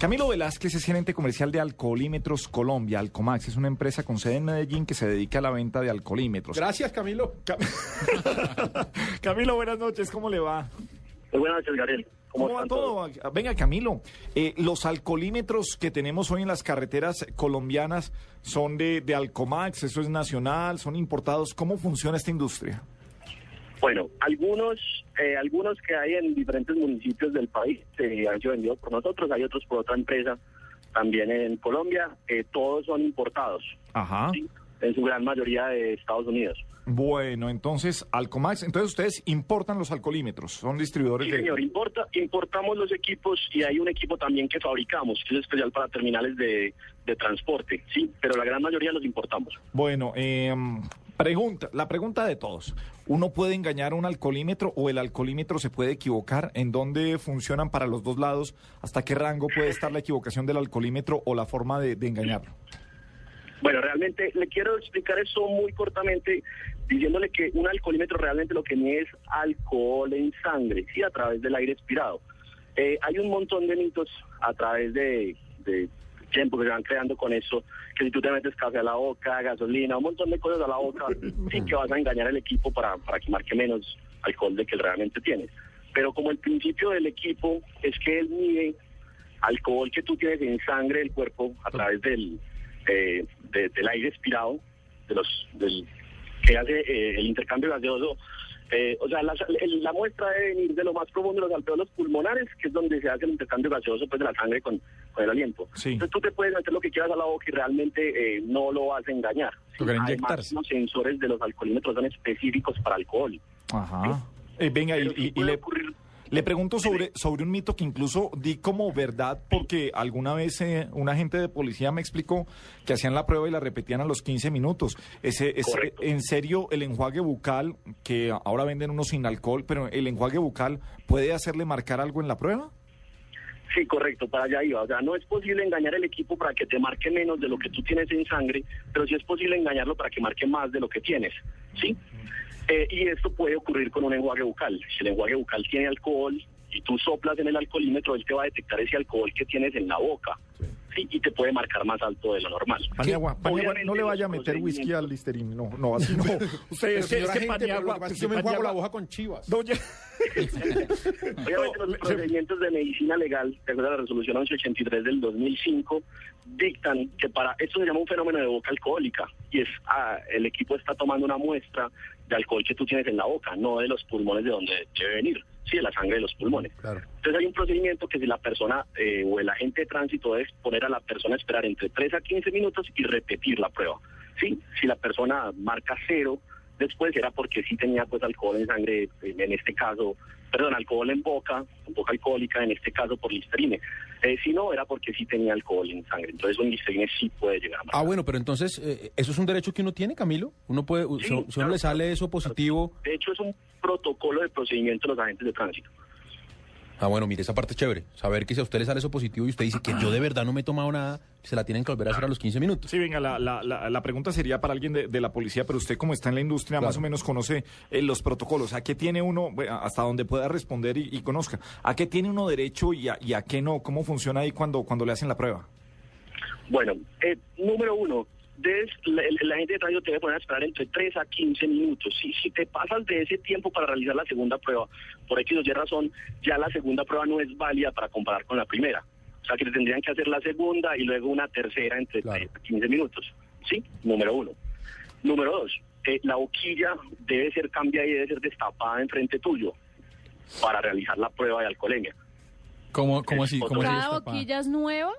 Camilo Velázquez es gerente comercial de Alcoholímetros Colombia. Alcomax es una empresa con sede en Medellín que se dedica a la venta de alcoholímetros. Gracias, Camilo. Cam- Camilo, buenas noches. ¿Cómo le va? Muy buenas noches, Gabriel. ¿Cómo, ¿Cómo va todo? Venga, Camilo, eh, los alcoholímetros que tenemos hoy en las carreteras colombianas son de, de Alcomax, eso es nacional, son importados. ¿Cómo funciona esta industria? Bueno, algunos eh, algunos que hay en diferentes municipios del país eh, han sido vendidos por nosotros, hay otros por otra empresa también en Colombia. eh, todos son importados, Ajá. ¿sí? en su gran mayoría de Estados Unidos. Bueno, entonces, Alcomax, entonces ustedes importan los alcoholímetros, son distribuidores Sí, de... señor, importa, importamos los equipos y hay un equipo también que fabricamos, que es especial para terminales de, de transporte, sí, pero la gran mayoría los importamos. Bueno, eh, pregunta, la pregunta de todos. ¿Uno puede engañar un alcoholímetro o el alcoholímetro se puede equivocar? ¿En dónde funcionan para los dos lados? ¿Hasta qué rango puede estar la equivocación del alcoholímetro o la forma de, de engañarlo? Bueno, realmente le quiero explicar eso muy cortamente, diciéndole que un alcoholímetro realmente lo que mide es alcohol en sangre, sí, a través del aire expirado. Eh, hay un montón de mitos a través de, de tiempo que se van creando con eso, que si tú te metes café a la boca, gasolina, un montón de cosas a la boca, sí que vas a engañar al equipo para, para que marque menos alcohol de que él realmente tienes. Pero como el principio del equipo es que él mide alcohol que tú tienes en sangre del cuerpo a través del, eh, de- del aire expirado, de los, del, que hace eh, el intercambio gaseoso. Eh, o sea, la, el- la muestra debe venir de lo más profundo de los alveolos pulmonares, que es donde se hace el intercambio gaseoso pues, de la sangre con, el aliento. Sí. Entonces tú te puedes meter lo que quieras a la boca y realmente eh, no lo vas a engañar. Además, los sensores de los alcoholímetros son específicos para alcohol. Ajá. Eh, venga, y, Pero sí y- y puede le, ocurrir le pregunto sobre, sobre un mito que incluso di como verdad, porque alguna vez eh, un agente de policía me explicó que hacían la prueba y la repetían a los 15 minutos. Ese, es, Correcto. en serio, el enjuague bucal, que ahora venden unos sin alcohol, pero el enjuague bucal, ¿puede hacerle marcar algo en la prueba? Sí, correcto, para allá iba. O sea, no es posible engañar el equipo para que te marque menos de lo que tú tienes en sangre, pero sí es posible engañarlo para que marque más de lo que tienes, ¿sí? Eh, y esto puede ocurrir con un enjuague bucal. Si el enjuague bucal tiene alcohol y tú soplas en el alcoholímetro, él te va a detectar ese alcohol que tienes en la boca. Y te puede marcar más alto de lo normal. Paniagua, Paniagua, no le vaya a meter whisky al listerine, no, no, así no. Usted es que, Paniagua, yo me enjuago la hoja con chivas. No, ya- Obviamente los procedimientos de medicina legal, de acuerdo a la resolución 1183 del 2005, dictan que para esto se llama un fenómeno de boca alcohólica y es ah, el equipo está tomando una muestra de alcohol que tú tienes en la boca, no de los pulmones de donde debe venir, sí, de la sangre de los pulmones. Claro. Entonces hay un procedimiento que si la persona eh, o el agente de tránsito debe poner a la persona a esperar entre 3 a 15 minutos y repetir la prueba. Sí, si la persona marca cero, después era porque sí tenía pues alcohol en sangre, en este caso, perdón, alcohol en boca, en boca alcohólica, en este caso por listerine. Eh, si no, era porque sí tenía alcohol en sangre. Entonces un listerine sí puede llegar a. Ah, bueno, pero entonces, eh, ¿eso es un derecho que uno tiene, Camilo? Uno puede, si- si, a uno le sale eso positivo... De hecho, es un protocolo de procedimiento de los agentes de tránsito. Ah, bueno, mire, esa parte es chévere. Saber que si a usted le sale eso positivo y usted dice que yo de verdad no me he tomado nada, se la tienen que volver a hacer a los 15 minutos. Sí, venga, la, la, la, la pregunta sería para alguien de, de la policía, pero usted como está en la industria, Claro. más o menos conoce eh, los protocolos. ¿A qué tiene uno, bueno, hasta donde pueda responder y, y conozca? ¿A qué tiene uno derecho y a, y a qué no? ¿Cómo funciona ahí cuando, cuando le hacen la prueba? Bueno, eh, número uno, debes, la, gente de tránsito te debe poner a esperar entre 3 a 15 minutos. Si, si te pasas de ese tiempo para realizar la segunda prueba, por X o Y razón, ya la segunda prueba no es válida para comparar con la primera. O sea que te tendrían que hacer la segunda y luego una tercera entre Claro. 3 a 15 minutos. ¿Sí? Número uno. Número dos, eh, la boquilla debe ser cambiada y debe ser destapada enfrente tuyo para realizar la prueba de alcoholemia. ¿Cómo, cómo así? ¿Cómo así ¿Cada boquilla es nueva?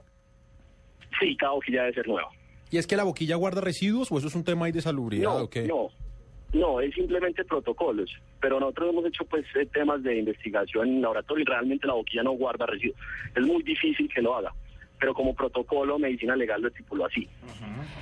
Sí, cada boquilla debe ser nueva. ¿Y es que la boquilla guarda residuos o eso es un tema ahí de salubridad No, o qué? no. No, es simplemente protocolos, pero nosotros hemos hecho pues eh, temas de investigación en laboratorio y realmente la boquilla no guarda residuos. Es muy difícil que lo haga, pero como protocolo medicina legal lo estipuló así.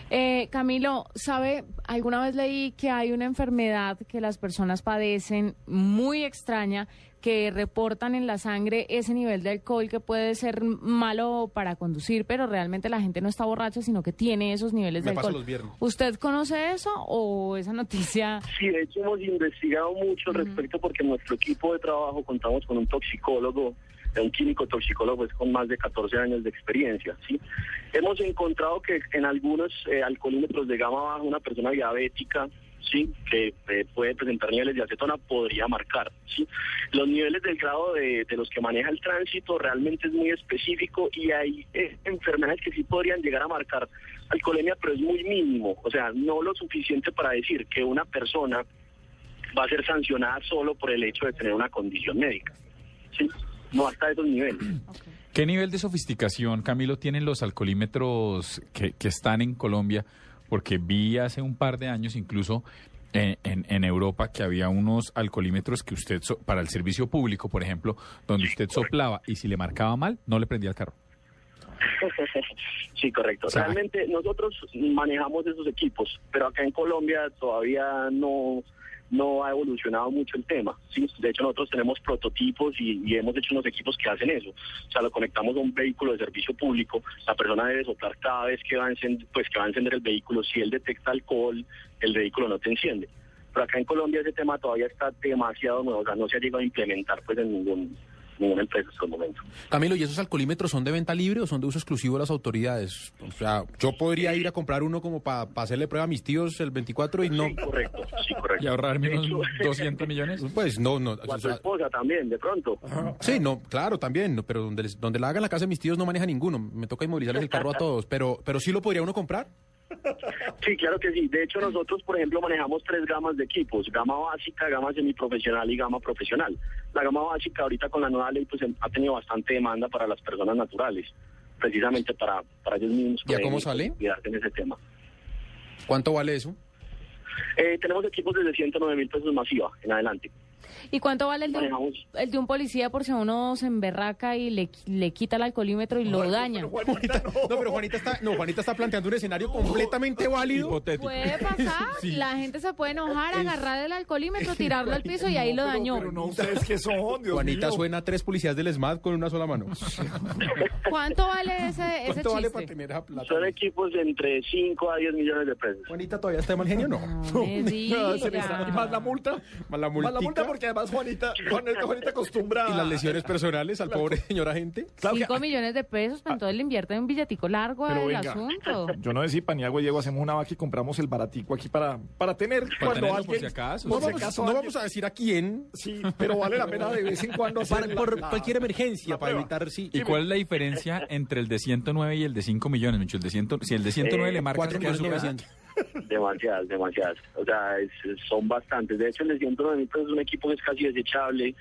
Eh, Camilo, ¿sabe? Alguna vez leí que hay una enfermedad que las personas padecen muy extraña, que reportan en la sangre ese nivel de alcohol que puede ser malo para conducir, pero realmente la gente no está borracha, sino que tiene esos niveles Me de alcohol. los viernes. ¿Usted conoce eso o esa noticia? Sí, de hecho hemos investigado mucho al respecto porque en nuestro equipo de trabajo contamos con un toxicólogo, un químico toxicólogo pues, con más de 14 años de experiencia. ¿sí? Hemos encontrado que en algunos eh, alcoholímetros de gama baja una persona diabética sí que eh, puede presentar niveles de acetona podría marcar sí los niveles del grado de, de los que maneja el tránsito realmente es muy específico y hay eh, enfermedades que sí podrían llegar a marcar alcoholemia pero es muy mínimo o sea no lo suficiente para decir que una persona va a ser sancionada solo por el hecho de tener una condición médica sí no hasta esos niveles ¿Qué nivel de sofisticación, Camilo, tienen los alcoholímetros que, que están en Colombia? Porque vi hace un par de años incluso en, en- en Europa que había unos alcoholímetros que usted, so- para el servicio público, por ejemplo, donde usted soplaba y si le marcaba mal, no le prendía el carro. Sí, correcto. O sea, Realmente nosotros manejamos esos equipos, pero acá en Colombia todavía no no ha evolucionado mucho el tema. De hecho, nosotros tenemos prototipos y, y hemos hecho unos equipos que hacen eso. O sea, lo conectamos a un vehículo de servicio público, la persona debe soplar cada vez que va a encender, pues, que va a encender el vehículo. Si él detecta alcohol, el vehículo no te enciende. Pero acá en Colombia ese tema todavía está demasiado nuevo, o sea, no se ha llegado a implementar pues en ningún, ninguna empresa hasta el momento. Camilo, ¿y esos alcoholímetros son de venta libre o son de uso exclusivo de las autoridades? O sea, yo podría ir a comprar uno como para hacerle prueba a mis tíos el 24 y no. Sí, correcto, sí, correcto. ¿Y ahorrarme unos hecho, 200 millones? Pues no, no. O a tu esposa también, de pronto. sí, no, claro, también, no, pero donde, les- donde la hagan la casa de mis tíos no maneja ninguno. Me toca inmovilizarles el carro a todos, pero, pero sí lo podría uno comprar. Sí, claro que sí. De hecho, nosotros, por ejemplo, manejamos tres gamas de equipos, gama básica, gama semiprofesional y gama profesional. La gama básica ahorita con la nueva ley pues em- ha tenido bastante demanda para las personas naturales, precisamente para, para ellos mismos. ¿Ya cómo sale? cuidarse en ese tema. ¿Cuánto vale eso? Eh, tenemos equipos desde 109 mil pesos masiva en adelante. ¿Y cuánto vale el de, un, el de un policía por si a uno se emberraca y le, le quita el alcoholímetro y lo daña? Juanita, no, pero Juanita está, no, Juanita está planteando un escenario completamente válido. Hipotético. Puede pasar, la gente se puede enojar, agarrar el alcoholímetro, tirarlo al piso y ahí lo dañó. Pero no ustedes qué son, Dios Juanita mío. suena a tres policías del SMAT con una sola mano. ¿Cuánto vale ese, ese ¿Cuánto vale para chiste? tener esa plata? Son equipos de entre 5 a 10 millones de pesos. Juanita todavía está de mal genio, no. No me No, se más la multa. Más la Más la multa multica. Además Juanita, Juanita, Juanita acostumbra. Y las lesiones personales al pobre señor agente. Claro que- Cinco millones de pesos, pero entonces le invierten un billetico largo al asunto. Yo no si Paniagua y Diego hacemos una vaca y compramos el baratico aquí para, para tener cuando tenerlo por alguien. si acaso. No por si vamos, acaso no alguien- vamos a decir a quién. Sí, pero vale la pena de vez en cuando hacer Para- la- por la- cualquier emergencia, la para prueba. evitar, sí. ¿Y cuál es la diferencia entre el de 109 y el de 5 millones, Micho? El de 100, si el de 109 Eh, le marca Cuatro que es millones su- novecientos. Demasiadas, demasiadas. O sea, es- son bastantes. De hecho, el de 109 mil pesos es un equipo que es casi desechable.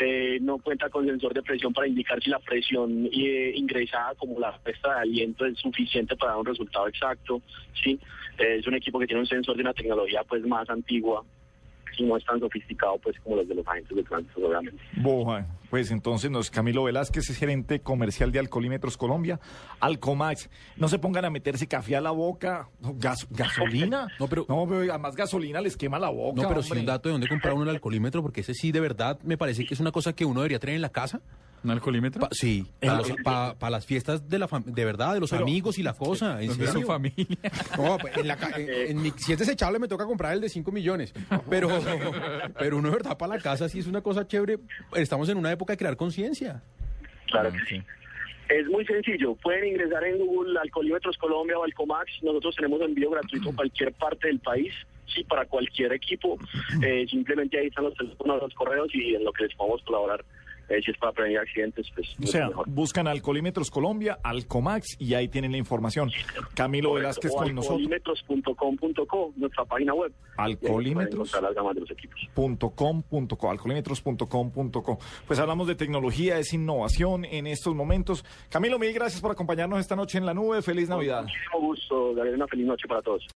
Eh, no cuenta con sensor de presión para indicar si la presión eh, ingresada como la puesta de aliento es suficiente para dar un resultado exacto. Sí, Eh, es un equipo que tiene un sensor de una tecnología pues más antigua no es tan sofisticado pues como los de los agentes de tránsito, obviamente. Boja. Pues entonces nos Camilo Velázquez es gerente comercial de Alcolímetros Colombia, Alcomax. No se pongan a meterse café a la boca, no, gas- gasolina. No, pero- no, pero además gasolina les quema la boca. No, pero si hombre. un dato de dónde comprar uno el alcoholímetro, porque ese sí, de verdad, me parece que es una cosa que uno debería tener en la casa. ¿Un alcoholímetro? Pa- sí, para las fiestas de la fam- de verdad, de los amigos y la cosa. ¿En ¿Dónde es su serio? familia? No, pues, en la ca- en- en mi- si es desechable me toca comprar el de 5 millones. Pero, pero uno de verdad para la casa sí es una cosa chévere. Estamos en una época de crear conciencia. Claro que sí. Es muy sencillo. Pueden ingresar en Google Alcoholímetros Colombia o Alcomax. Nosotros tenemos envío gratuito a cualquier parte del país. Sí, para cualquier equipo. Eh, simplemente ahí están los teléfonos, los correos y en lo que les podemos colaborar. Es para prevenir accidentes, pues O sea, mejor. buscan Alcolímetros Colombia, Alcomax y ahí tienen la información. Camilo Velázquez o con nosotros. alcoholímetros.com.co, nuestra página web. Alcoholímetros. Y ahí pueden encontrar las gamas de los equipos. .com.co, alcolímetros.com.co. Pues hablamos de tecnología, es innovación en estos momentos. Camilo, mil gracias por acompañarnos esta noche en la nube. Feliz Navidad. Muchísimo gusto. Daré una feliz noche para todos.